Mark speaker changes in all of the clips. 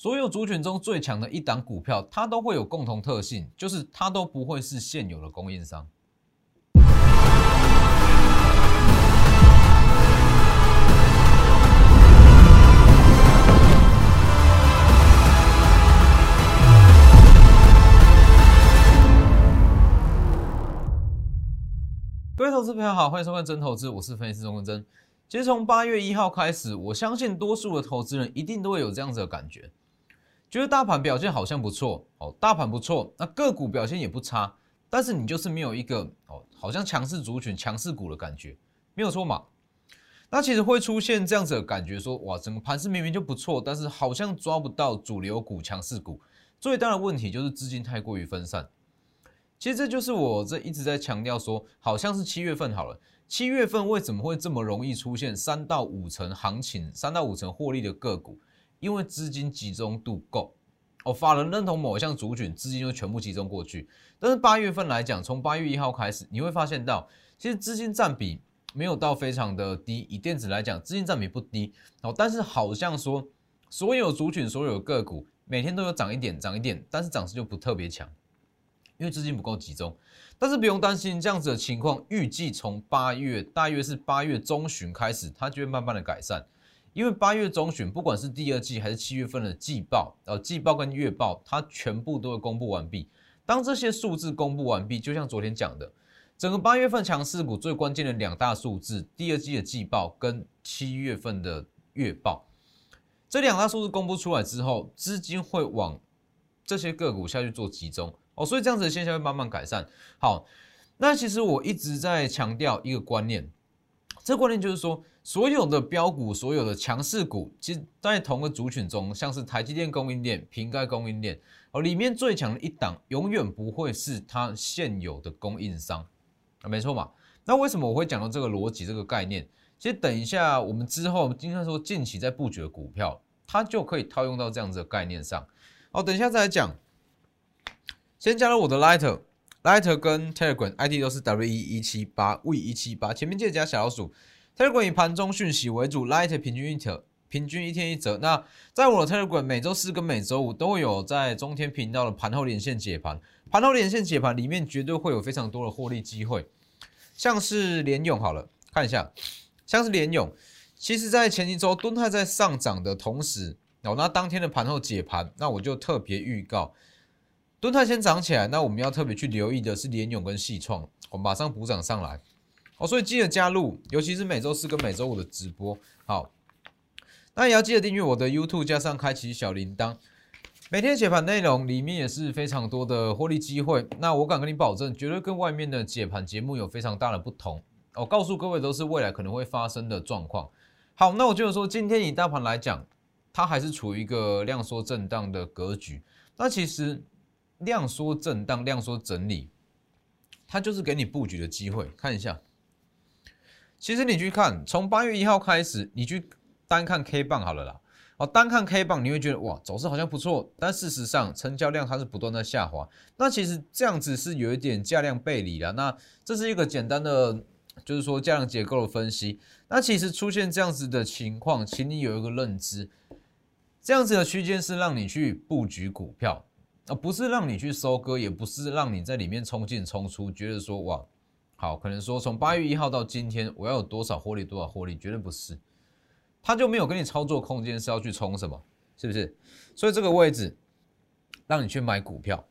Speaker 1: 所有族群中最强的一档股票，它都会有共同特性，就是它都不会是现有的供应商。各位投资朋友好，欢迎收看真投资，我是分析师钟文真。其实从八月一号开始，我相信多数的投资人一定都会有这样子的感觉，觉得大盘表现好像不错哦，大盘不错，那个股表现也不差，但是你就是没有一个哦，好像强势族群、强势股的感觉，没有错嘛？那其实会出现这样子的感觉，说哇，整个盘势明明就不错，但是好像抓不到主流股、强势股。最大的问题就是资金太过于分散。其实这就是我这一直在强调说，好像是七月份好了，七月份为什么会这么容易出现三到五成行情、三到五成获利的个股？因为资金集中度够，哦，法人认同某一项族群，资金就全部集中过去。但是八月份来讲，从八月一号开始，你会发现到，其实资金占比没有到非常的低，以电子来讲，资金占比不低，哦，但是好像说所有族群、所有个股每天都有涨一点、涨一点，但是涨势就不特别强。因为资金不够集中，但是不用担心这样子的情况，预计从八月大约是八月中旬开始，它就会慢慢的改善。因为八月中旬，不管是第二季还是七月份的季报，呃，季报跟月报，它全部都会公布完毕。当这些数字公布完毕，就像昨天讲的，整个八月份强势股最关键的两大数字，第二季的季报跟七月份的月报，这两大数字公布出来之后，资金会往这些个股下去做集中。哦，所以这样子的现象会慢慢改善。好，那其实我一直在强调一个观念，这观念就是说，所有的标股、所有的强势股，其实在同个族群中，像是台积电供应链、瓶盖供应链，哦，里面最强的一档，永远不会是它现有的供应商啊，没错嘛。那为什么我会讲到这个逻辑、这个概念？其实等一下我们之后，经常说近期在布局的股票，它就可以套用到这样子的概念上。好，等一下再来讲。先加入我的 Lighter，Lighter 跟 Telegram ID 都是 W 一一七八 V 一七八，前面记得加小老鼠。Telegram 以盘中讯息为主，light 平均一折，平均一天一折。那在我的 Telegram 每周四跟每周五都有在中天频道的盘后连线解盘，盘后连线解盘里面绝对会有非常多的获利机会，像是联勇好了，看一下，像是联勇，其实在前一周敦泰在上涨的同时，哦，那当天的盘后解盘，那我就特别预告。敦泰先涨起来，那我们要特别去留意的是联勇跟细创，我马上补涨上来哦，所以记得加入，尤其是每周四跟每周五的直播。好，那也要记得订阅我的 YouTube，加上开启小铃铛，每天解盘内容里面也是非常多的获利机会。那我敢跟你保证，绝对跟外面的解盘节目有非常大的不同。我告诉各位，都是未来可能会发生的状况。好，那我就是说，今天以大盘来讲，它还是处于一个量缩震荡的格局。那其实。量缩震荡，量缩整理，它就是给你布局的机会。看一下，其实你去看，从八月一号开始，你去单看 K 棒好了啦。哦，单看 K 棒，你会觉得哇，走势好像不错，但事实上成交量它是不断在下滑。那其实这样子是有一点价量背离的。那这是一个简单的，就是说价量结构的分析。那其实出现这样子的情况，请你有一个认知，这样子的区间是让你去布局股票。啊，不是让你去收割，也不是让你在里面冲进冲出，觉得说哇，好，可能说从八月一号到今天，我要有多少获利，多少获利，绝对不是，他就没有给你操作空间，是要去冲什么，是不是？所以这个位置让你去买股票，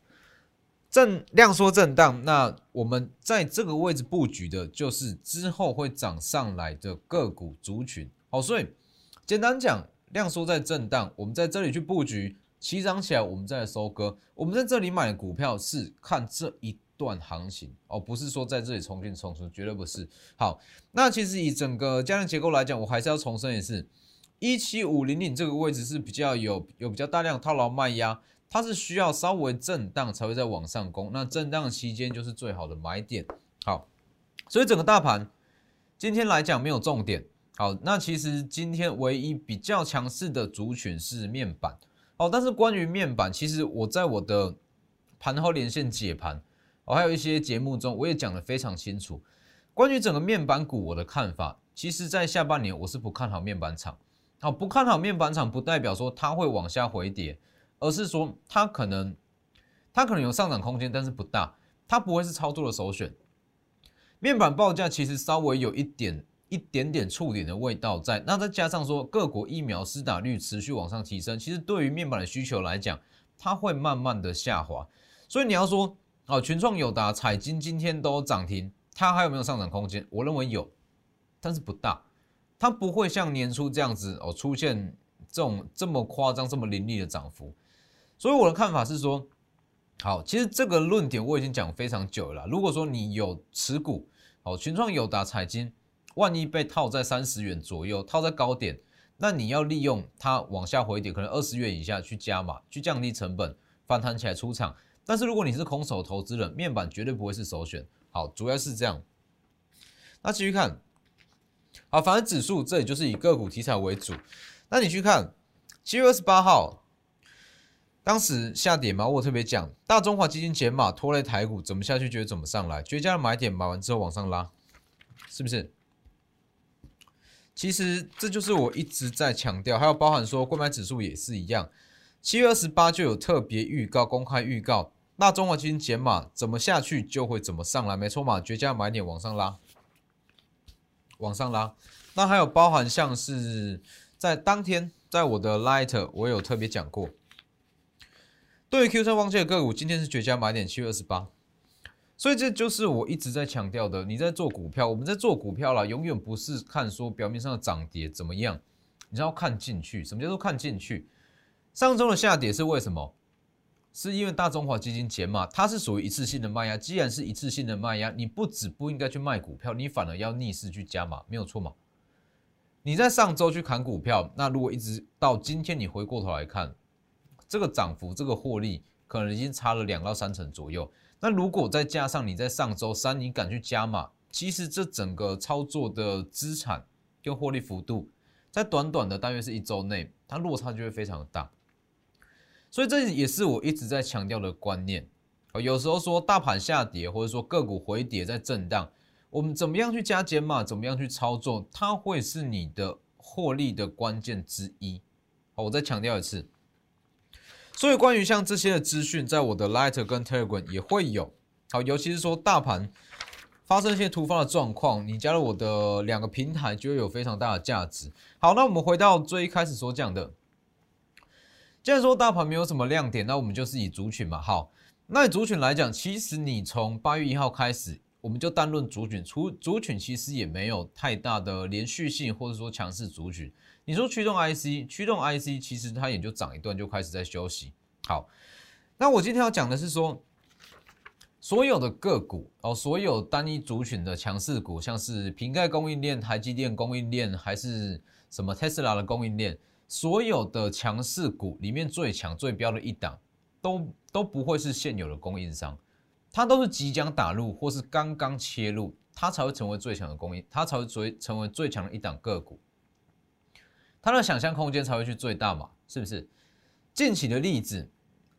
Speaker 1: 震量缩震荡，那我们在这个位置布局的就是之后会涨上来的个股族群。好，所以简单讲，量缩在震荡，我们在这里去布局。起涨起来，我们再来收割。我们在这里买的股票是看这一段行情哦，不是说在这里重新重出，绝对不是。好，那其实以整个加量结构来讲，我还是要重申一次，一七五零零这个位置是比较有有比较大量套牢卖压，它是需要稍微震荡才会再往上攻。那震荡期间就是最好的买点。好，所以整个大盘今天来讲没有重点。好，那其实今天唯一比较强势的族群是面板。哦，但是关于面板，其实我在我的盘后连线解盘，哦，还有一些节目中，我也讲得非常清楚。关于整个面板股，我的看法，其实在下半年我是不看好面板厂。好，不看好面板厂，不代表说它会往下回跌，而是说它可能它可能有上涨空间，但是不大，它不会是操作的首选。面板报价其实稍微有一点一点点触点的味道在，那再加上说各国疫苗施打率持续往上提升，其实对于面板的需求来讲，它会慢慢的下滑。所以你要说，哦，群创、友达、彩金今天都涨停，它还有没有上涨空间？我认为有，但是不大，它不会像年初这样子哦出现这种这么夸张、这么凌厉的涨幅。所以我的看法是说。好，其实这个论点我已经讲非常久了。如果说你有持股，好，群创友达彩金，万一被套在三十元左右，套在高点，那你要利用它往下回跌，可能二十元以下去加码，去降低成本，反弹起来出场。但是如果你是空手投资人，面板绝对不会是首选。好，主要是这样。那继续看，好，反正指数这里就是以个股题材为主。那你去看七月二十八号。当时下跌嘛，我特别讲，大中华基金减码拖累台股，怎么下去觉得怎么上来，绝佳的买点，买完之后往上拉，是不是？其实这就是我一直在强调，还有包含说，购买指数也是一样，七月二十八就有特别预告，公开预告，那中华基金减码怎么下去就会怎么上来，没错嘛，绝佳买点往上拉，往上拉。那还有包含像是在当天，在我的 Light 我有特别讲过。对于 Q 三旺季的个股，今天是绝佳买点，七月二十八。所以这就是我一直在强调的。你在做股票，我们在做股票啦，永远不是看说表面上的涨跌怎么样，你要看进去。什么叫做看进去？上周的下跌是为什么？是因为大中华基金减码，它是属于一次性的卖压。既然是一次性的卖压，你不止不应该去卖股票，你反而要逆势去加码，没有错嘛？你在上周去砍股票，那如果一直到今天，你回过头来看。这个涨幅，这个获利可能已经差了两到三成左右。那如果再加上你在上周三你敢去加码，其实这整个操作的资产跟获利幅度，在短短的大约是一周内，它落差就会非常的大。所以这也是我一直在强调的观念。有时候说大盘下跌，或者说个股回跌在震荡，我们怎么样去加减码，怎么样去操作，它会是你的获利的关键之一。好，我再强调一次。所以，关于像这些的资讯，在我的 Lighter 跟 Telegram 也会有。好，尤其是说大盘发生一些突发的状况，你加入我的两个平台，就会有非常大的价值。好，那我们回到最一开始所讲的，既然说大盘没有什么亮点，那我们就是以族群嘛。好，那以族群来讲，其实你从八月一号开始，我们就单论族群，除族群其实也没有太大的连续性，或者说强势族群。你说驱动 IC，驱动 IC 其实它也就涨一段就开始在休息。好，那我今天要讲的是说，所有的个股哦，所有单一族群的强势股，像是瓶盖供应链、台积电供应链，还是什么特斯拉的供应链，所有的强势股里面最强最标的一档，都都不会是现有的供应商，它都是即将打入或是刚刚切入，它才会成为最强的供应，它才会最成为最强的一档个股。它的想象空间才会去最大嘛，是不是？近期的例子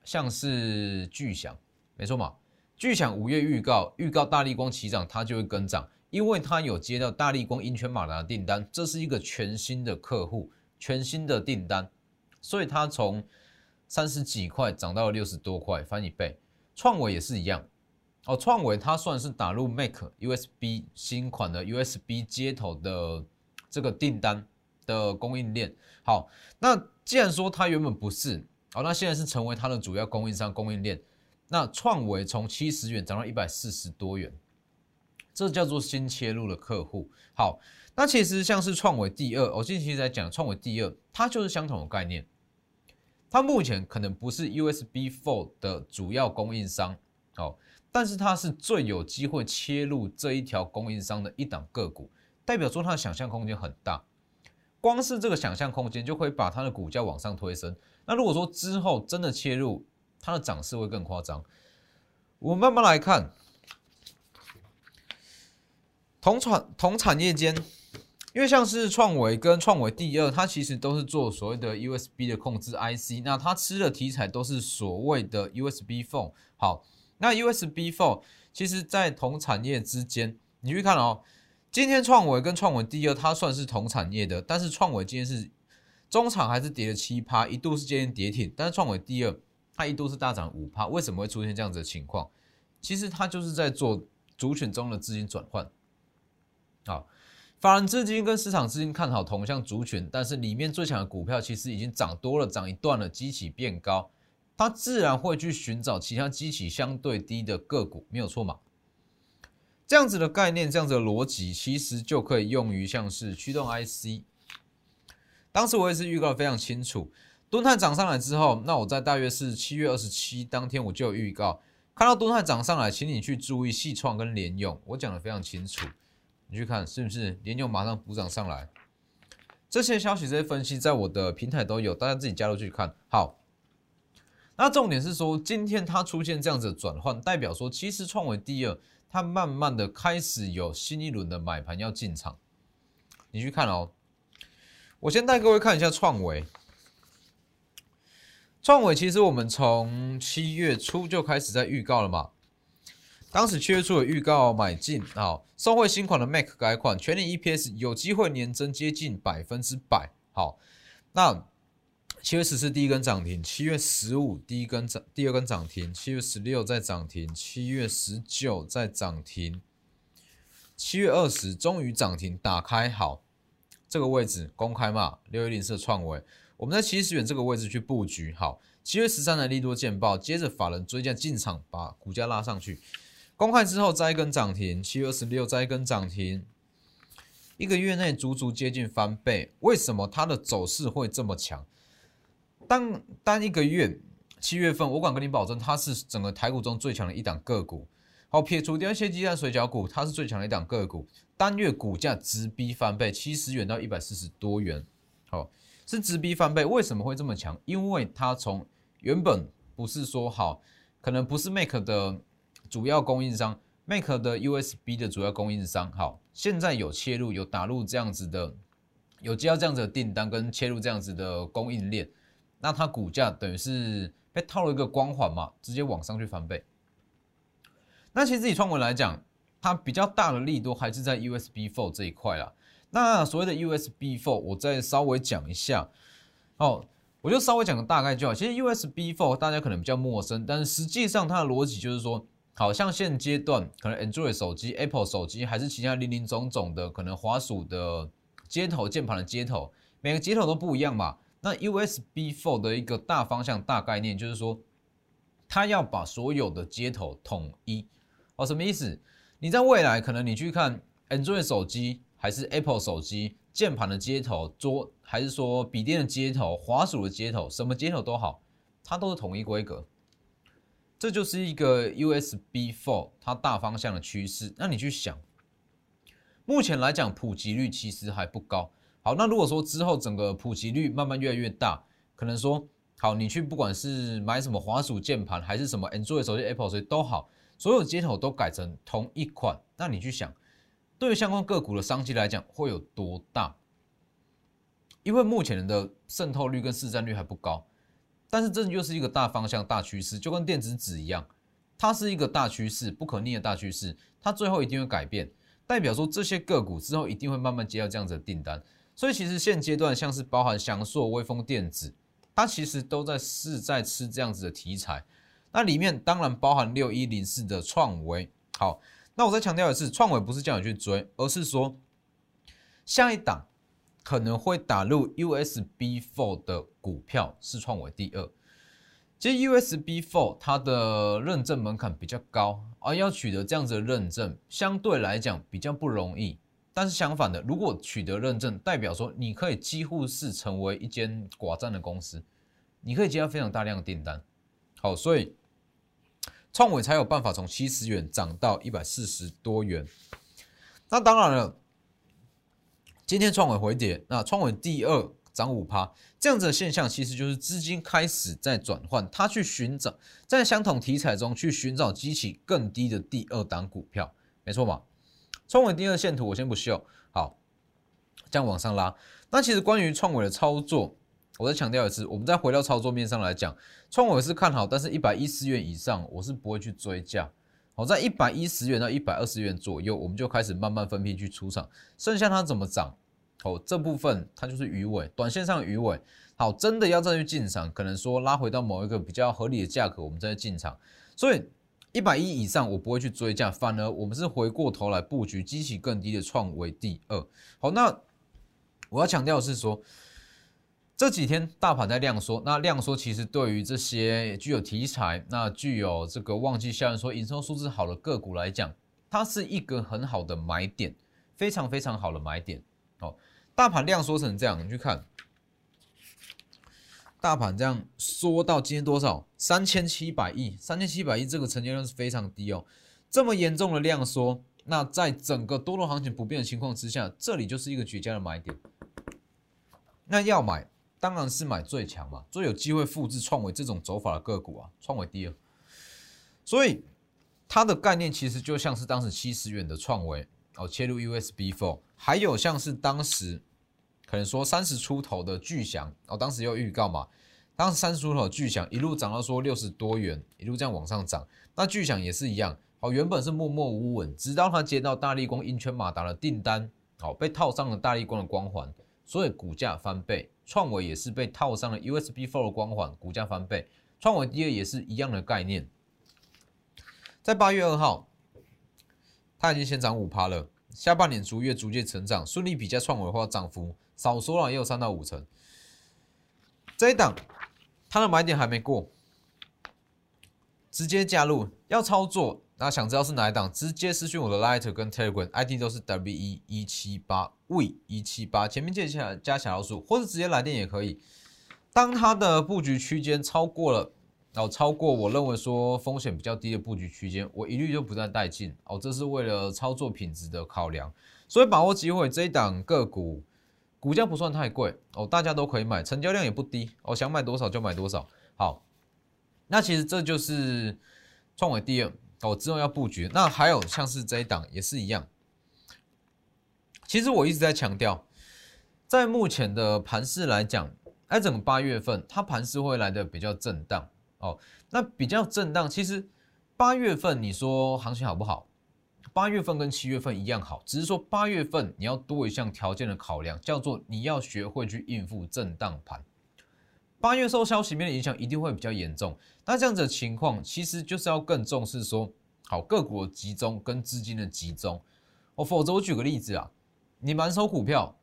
Speaker 1: 像是巨响，没错嘛。巨响五月预告，预告大力光起涨，它就会跟涨，因为它有接到大力光英圈马达的订单，这是一个全新的客户，全新的订单，所以它从三十几块涨到六十多块，翻一倍。创伟也是一样，哦，创伟它算是打入 Mac USB 新款的 USB 接头的这个订单。的供应链好，那既然说它原本不是，好，那现在是成为它的主要供应商供应链。那创维从七十元涨到一百四十多元，这叫做新切入的客户。好，那其实像是创维第二，我近期在讲创维第二，它就是相同的概念。它目前可能不是 usb for 的主要供应商，好，但是它是最有机会切入这一条供应商的一档个股，代表说它的想象空间很大。光是这个想象空间就会把它的股价往上推升。那如果说之后真的切入，它的涨势会更夸张。我们慢慢来看，同产同产业间，因为像是创维跟创维第二，它其实都是做所谓的 USB 的控制 IC，那它吃的题材都是所谓的 USB phone。好，那 USB phone 其实在同产业之间，你去看哦。今天创维跟创维第二，它算是同产业的，但是创维今天是中场还是跌了七趴，一度是接近跌停，但是创维第二，它一度是大涨五趴。为什么会出现这样子的情况？其实它就是在做族群中的资金转换。法人资金跟市场资金看好同向族群，但是里面最强的股票其实已经涨多了，涨一段了，基企变高，它自然会去寻找其他基企相对低的个股，没有错嘛？这样子的概念，这样子的逻辑，其实就可以用于像是驱动 IC。当时我也是预告非常清楚，敦泰涨上来之后，那我在大约是七月二十七当天我就有预告，看到敦泰涨上来，请你去注意细创跟联用，我讲的非常清楚，你去看是不是连用马上补涨上来？这些消息、这些分析在我的平台都有，大家自己加入去看。好，那重点是说，今天它出现这样子的转换，代表说其实创维第二。它慢慢的开始有新一轮的买盘要进场，你去看哦。我先带各位看一下创维，创维其实我们从七月初就开始在预告了嘛。当时七月初有预告买进啊，收回新款的 Mac 改款，全年 EPS 有机会年增接近百分之百。好，那。七月十四第一根涨停，七月十五第一根涨，第二根涨停，七月十六再涨停，七月十九再涨停，七月二十终于涨停，打开好这个位置公开嘛？六一零四创维，我们在七十元这个位置去布局好。七月十三的利多见报，接着法人追加进场，把股价拉上去。公开之后再一根涨停，七月二十六再一根涨停，一个月内足足接近翻倍。为什么它的走势会这么强？单单一个月，七月份，我敢跟你保证，它是整个台股中最强的一档个股。好，撇除掉一些鸡蛋水饺股，它是最强的一档个股。单月股价直逼翻倍，七十元到一百四十多元，好，是直逼翻倍。为什么会这么强？因为它从原本不是说好，可能不是 Make 的主要供应商，Make 的 USB 的主要供应商，好，现在有切入，有打入这样子的，有接到这样子的订单，跟切入这样子的供应链。那它股价等于是被套了一个光环嘛，直接往上去翻倍。那其实以创维来讲，它比较大的力度还是在 USB Four 这一块啦。那所谓的 USB Four，我再稍微讲一下哦，我就稍微讲个大概就好。其实 USB Four 大家可能比较陌生，但是实际上它的逻辑就是说，好像现阶段可能 Android 手机、Apple 手机还是其他零零总总的可能滑鼠的接头、键盘的接头，每个接头都不一样嘛。那 USB Four 的一个大方向、大概念就是说，它要把所有的接头统一哦。什么意思？你在未来可能你去看 Android 手机还是 Apple 手机，键盘的接头、桌还是说笔电的接头、滑鼠的接头，什么接头都好，它都是统一规格。这就是一个 usb for 它大方向的趋势。那你去想，目前来讲普及率其实还不高。好，那如果说之后整个普及率慢慢越来越大，可能说好，你去不管是买什么滑鼠键盘，还是什么 Android 手机、Apple 手机都好，所有接头都改成同一款，那你去想，对于相关个股的商机来讲会有多大？因为目前的渗透率跟市占率还不高，但是这就是一个大方向、大趋势，就跟电子纸一样，它是一个大趋势，不可逆的大趋势，它最后一定会改变，代表说这些个股之后一定会慢慢接到这样子的订单。所以其实现阶段像是包含翔硕、微风电子，它其实都在是在吃这样子的题材。那里面当然包含六一零四的创维。好，那我再强调的是，创维不是叫你去追，而是说下一档可能会打入 USB Four 的股票是创维第二。其实 USB Four 它的认证门槛比较高，而要取得这样子的认证，相对来讲比较不容易。但是相反的，如果取得认证，代表说你可以几乎是成为一间寡占的公司，你可以接到非常大量的订单。好，所以创伟才有办法从七十元涨到一百四十多元。那当然了，今天创伟回跌，那创伟第二涨五趴，这样子的现象其实就是资金开始在转换，它去寻找在相同题材中去寻找激起更低的第二档股票，没错吧？创伟第二线图我先不秀，好，这样往上拉。那其实关于创伟的操作，我再强调一次，我们再回到操作面上来讲，创伟是看好，但是一百一十元以上我是不会去追价。好，在一百一十元到一百二十元左右，我们就开始慢慢分批去出场。剩下它怎么涨，好，这部分它就是鱼尾，短线上鱼尾。好，真的要再去进场，可能说拉回到某一个比较合理的价格，我们再进场。所以一百一以上我不会去追价，反而我们是回过头来布局激起更低的创维第二。好，那我要强调的是说，这几天大盘在量缩，那量缩其实对于这些具有题材、那具有这个旺季效应、说营收数字好的个股来讲，它是一个很好的买点，非常非常好的买点。哦，大盘量缩成这样，你去看。大盘这样缩到今天多少？三千七百亿，三千七百亿，这个成交量是非常低哦。这么严重的量缩，那在整个多头行情不变的情况之下，这里就是一个绝佳的买点。那要买，当然是买最强嘛，最有机会复制创维这种走法的个股啊。创维第二，所以它的概念其实就像是当时七十元的创维哦，切入 USB Four，还有像是当时。可能说三十出头的巨响，哦，当时有预告嘛，当时三十出头的巨响一路涨到说六十多元，一路这样往上涨。那巨响也是一样，哦，原本是默默无闻，直到他接到大力光英圈马达的订单，好，被套上了大力光的光环，所以股价翻倍。创维也是被套上了 USB Four 的光环，股价翻倍。创维第二也是一样的概念，在八月二号，它已经先涨五趴了，下半年逐月逐渐成长，顺利比价创维的话，涨幅。少说了也有三到五成，这一档它的买点还没过，直接加入要操作，那想知道是哪一档，直接私讯我的 Lighter 跟 Telegram ID 都是 W E 一七八 V 一七八，前面记起来加小老鼠，或者直接来电也可以。当它的布局区间超过了，哦，超过我认为说风险比较低的布局区间，我一律就不再带进哦，这是为了操作品质的考量，所以把握机会，这一档个股。股价不算太贵哦，大家都可以买，成交量也不低哦，想买多少就买多少。好，那其实这就是创维第二哦，之后要布局。那还有像是这一档也是一样。其实我一直在强调，在目前的盘势来讲，哎，整个八月份它盘势会来的比较震荡哦。那比较震荡，其实八月份你说行情好不好？八月份跟七月份一样好，只是说八月份你要多一项条件的考量，叫做你要学会去应付震荡盘。八月受消息面的影响一定会比较严重，那这样子的情况其实就是要更重视说，好个股集中跟资金的集中。哦，否则我举个例子啊，你满手股票，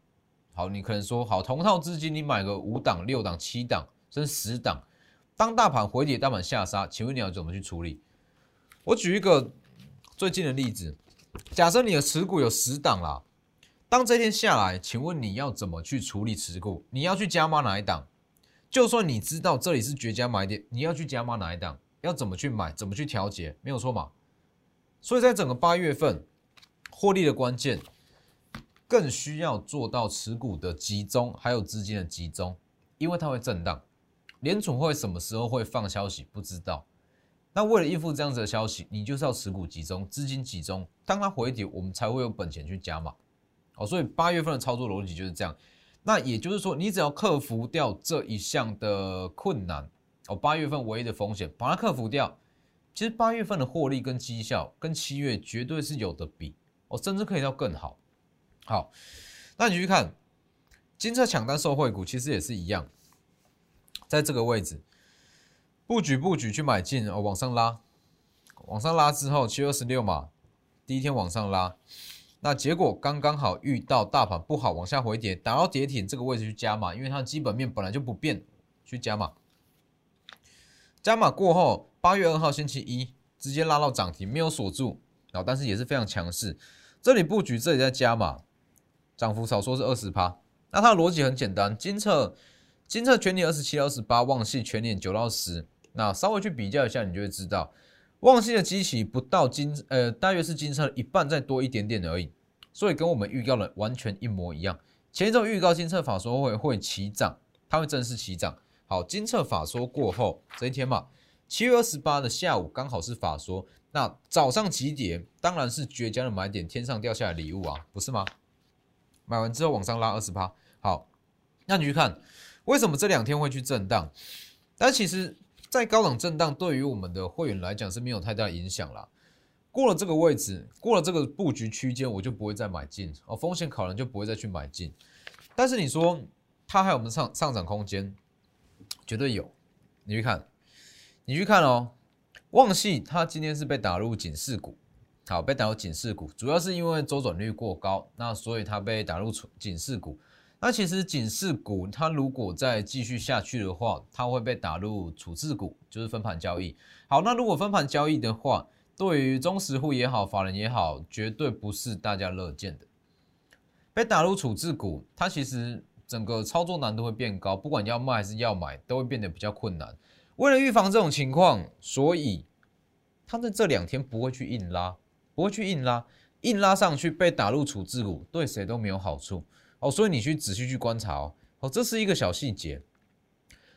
Speaker 1: 好，你可能说好同套资金你买个五档、六档、七档甚至十档，当大盘回跌、大盘下杀，请问你要怎么去处理？我举一个最近的例子。假设你的持股有十档啦，当这天下来，请问你要怎么去处理持股？你要去加码哪一档？就算你知道这里是绝佳买点，你要去加码哪一档？要怎么去买？怎么去调节？没有错嘛？所以在整个八月份获利的关键，更需要做到持股的集中，还有资金的集中，因为它会震荡。联储会什么时候会放消息？不知道。那为了应付这样子的消息，你就是要持股集中，资金集中。当它回底，我们才会有本钱去加码。哦，所以八月份的操作逻辑就是这样。那也就是说，你只要克服掉这一项的困难，哦，八月份唯一的风险，把它克服掉，其实八月份的获利跟绩效跟七月绝对是有的比，哦，甚至可以到更好。好，那你去看金策抢单受惠股，其实也是一样，在这个位置。布局布局去买进哦，往上拉，往上拉之后七月二十六嘛，第一天往上拉，那结果刚刚好遇到大盘不好往下回跌，打到跌停这个位置去加码，因为它的基本面本来就不变，去加码。加码过后，八月二号星期一直接拉到涨停，没有锁住，然后但是也是非常强势。这里布局，这里在加码，涨幅少说是二十趴。那它的逻辑很简单，金策金策全年二十七到二十八，旺系全年九到十。那稍微去比较一下，你就会知道，旺信的机器不到金呃，大约是金车一半再多一点点而已，所以跟我们预告的完全一模一样。前一周预告金策法说会会起涨，它会正式起涨。好，金策法说过后这一天嘛，七月二十八的下午刚好是法说，那早上几点？当然是绝佳的买点，天上掉下来礼物啊，不是吗？买完之后往上拉二十趴。好，那你去看为什么这两天会去震荡？但其实。在高档震荡，对于我们的会员来讲是没有太大影响啦。过了这个位置，过了这个布局区间，我就不会再买进哦，风险考量就不会再去买进。但是你说它还有没有上上涨空间？绝对有。你去看，你去看哦，旺系它今天是被打入警示股，好，被打入警示股，主要是因为周转率过高，那所以它被打入警示股。那其实警示股它如果再继续下去的话，它会被打入处置股，就是分盘交易。好，那如果分盘交易的话，对于中实户也好，法人也好，绝对不是大家乐见的。被打入处置股，它其实。整个操作难度会变高，不管要卖还是要买，都会变得比较困难。为了预防这种情况，所以他在这两天不会去硬拉，不会去硬拉，硬拉上去被打入处置股，对谁都没有好处哦。所以你去仔细去观察哦，哦，这是一个小细节。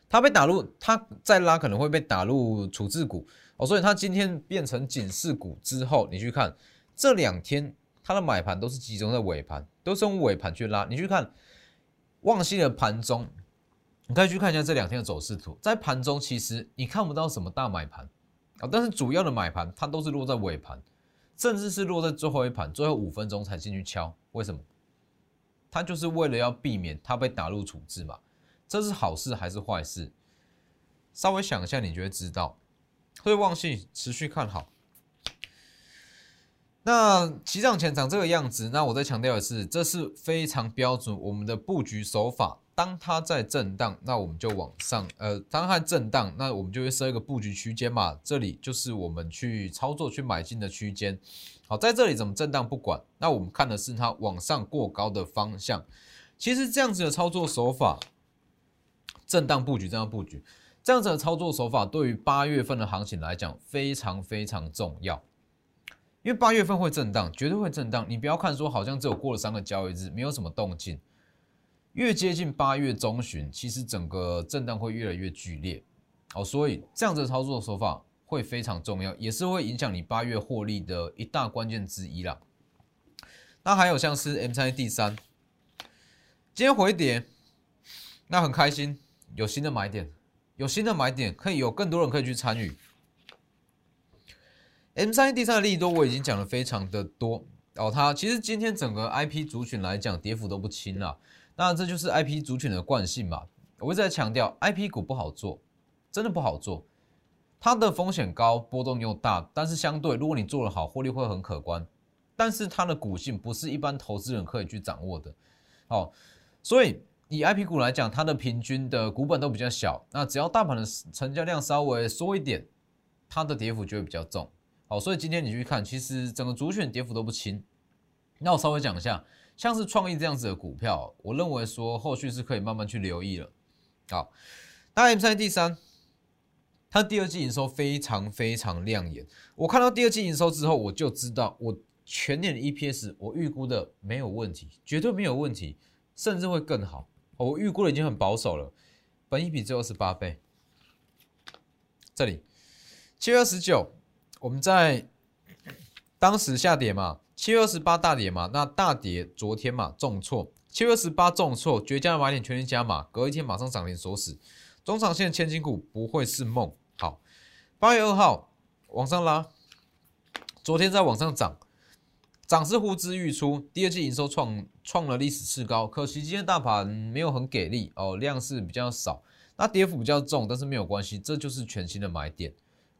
Speaker 1: 它被打入，它再拉可能会被打入处置股哦。所以它今天变成警示股之后，你去看这两天它的买盘都是集中在尾盘，都是用尾盘去拉。你去看。旺系的盘中，你可以去看一下这两天的走势图。在盘中，其实你看不到什么大买盘啊，但是主要的买盘它都是落在尾盘，甚至是落在最后一盘，最后五分钟才进去敲。为什么？它就是为了要避免它被打入处置嘛。这是好事还是坏事？稍微想一下，你就会知道。所以旺信持续看好。那起涨前长这个样子，那我再强调的是，这是非常标准我们的布局手法。当它在震荡，那我们就往上，呃，当它震荡，那我们就会设一个布局区间嘛。这里就是我们去操作、去买进的区间。好，在这里怎么震荡不管，那我们看的是它往上过高的方向。其实这样子的操作手法，震荡布局、这样布局，这样子的操作手法，对于八月份的行情来讲，非常非常重要。因为八月份会震荡，绝对会震荡。你不要看说好像只有过了三个交易日，没有什么动静。越接近八月中旬，其实整个震荡会越来越剧烈。好，所以这样子的操作手法会非常重要，也是会影响你八月获利的一大关键之一啦。那还有像是 M 三 D 三，今天回跌，那很开心，有新的买点，有新的买点，可以有更多人可以去参与。M 三 D 三的利多我已经讲的非常的多哦，它其实今天整个 IP 族群来讲跌幅都不轻了，那这就是 IP 族群的惯性嘛。我一直在强调 IP 股不好做，真的不好做，它的风险高，波动又大，但是相对如果你做得好，获利会很可观。但是它的股性不是一般投资人可以去掌握的，哦，所以以 IP 股来讲，它的平均的股本都比较小，那只要大盘的成交量稍微缩一点，它的跌幅就会比较重。好，所以今天你去看，其实整个主选跌幅都不轻。那我稍微讲一下，像是创意这样子的股票，我认为说后续是可以慢慢去留意了。好，那 M 三 D 三，它第二季营收非常非常亮眼。我看到第二季营收之后，我就知道我全年的 EPS 我预估的没有问题，绝对没有问题，甚至会更好。我预估的已经很保守了，本一比只有十八倍。这里七月二十九。我们在当时下跌嘛，七月二十八大跌嘛，那大跌昨天嘛重挫，七月二十八重挫，绝佳的买点全力加码，隔一天马上涨停锁死，中长线千金股不会是梦。八月二号往上拉，昨天在往上涨，涨势呼之欲出，第二季营收创创了历史次高，可惜今天大盘没有很给力哦，量是比较少，那跌幅比较重，但是没有关系，这就是全新的买点。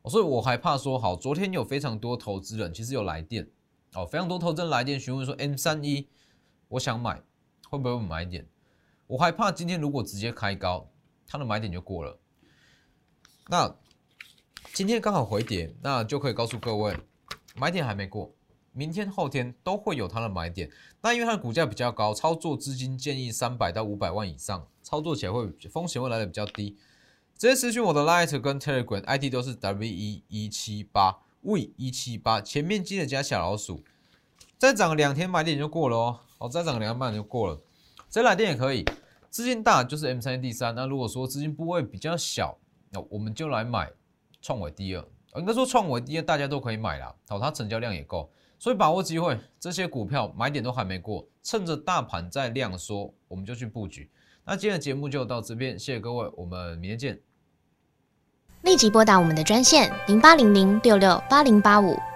Speaker 1: 所以我害怕说，好，昨天有非常多投资人其实有来电，哦，非常多投资人来电询问说，M 三一，我想买，会不会买点？我害怕今天如果直接开高，它的买点就过了。那今天刚好回跌，那就可以告诉各位，买点还没过，明天后天都会有它的买点。那因为它的股价比较高，操作资金建议三百到五百万以上，操作起来会风险会来的比较低。直接私讯我的 Light 跟 Telegram ID 都是 W 一一七八 V 一七八，前面记得加小老鼠。再涨两天买点就过了哦，好，再涨两天买点就过了。直接来电也可以，资金大就是 M 三 D 三。那如果说资金部位比较小，那我们就来买创伟第二。应该说创伟第二大家都可以买了，好，它成交量也够，所以把握机会，这些股票买点都还没过，趁着大盘在量缩，我们就去布局。那今天的节目就到这边，谢谢各位，我们明天见。
Speaker 2: 立即拨打我们的专线零八零零六六八零八五。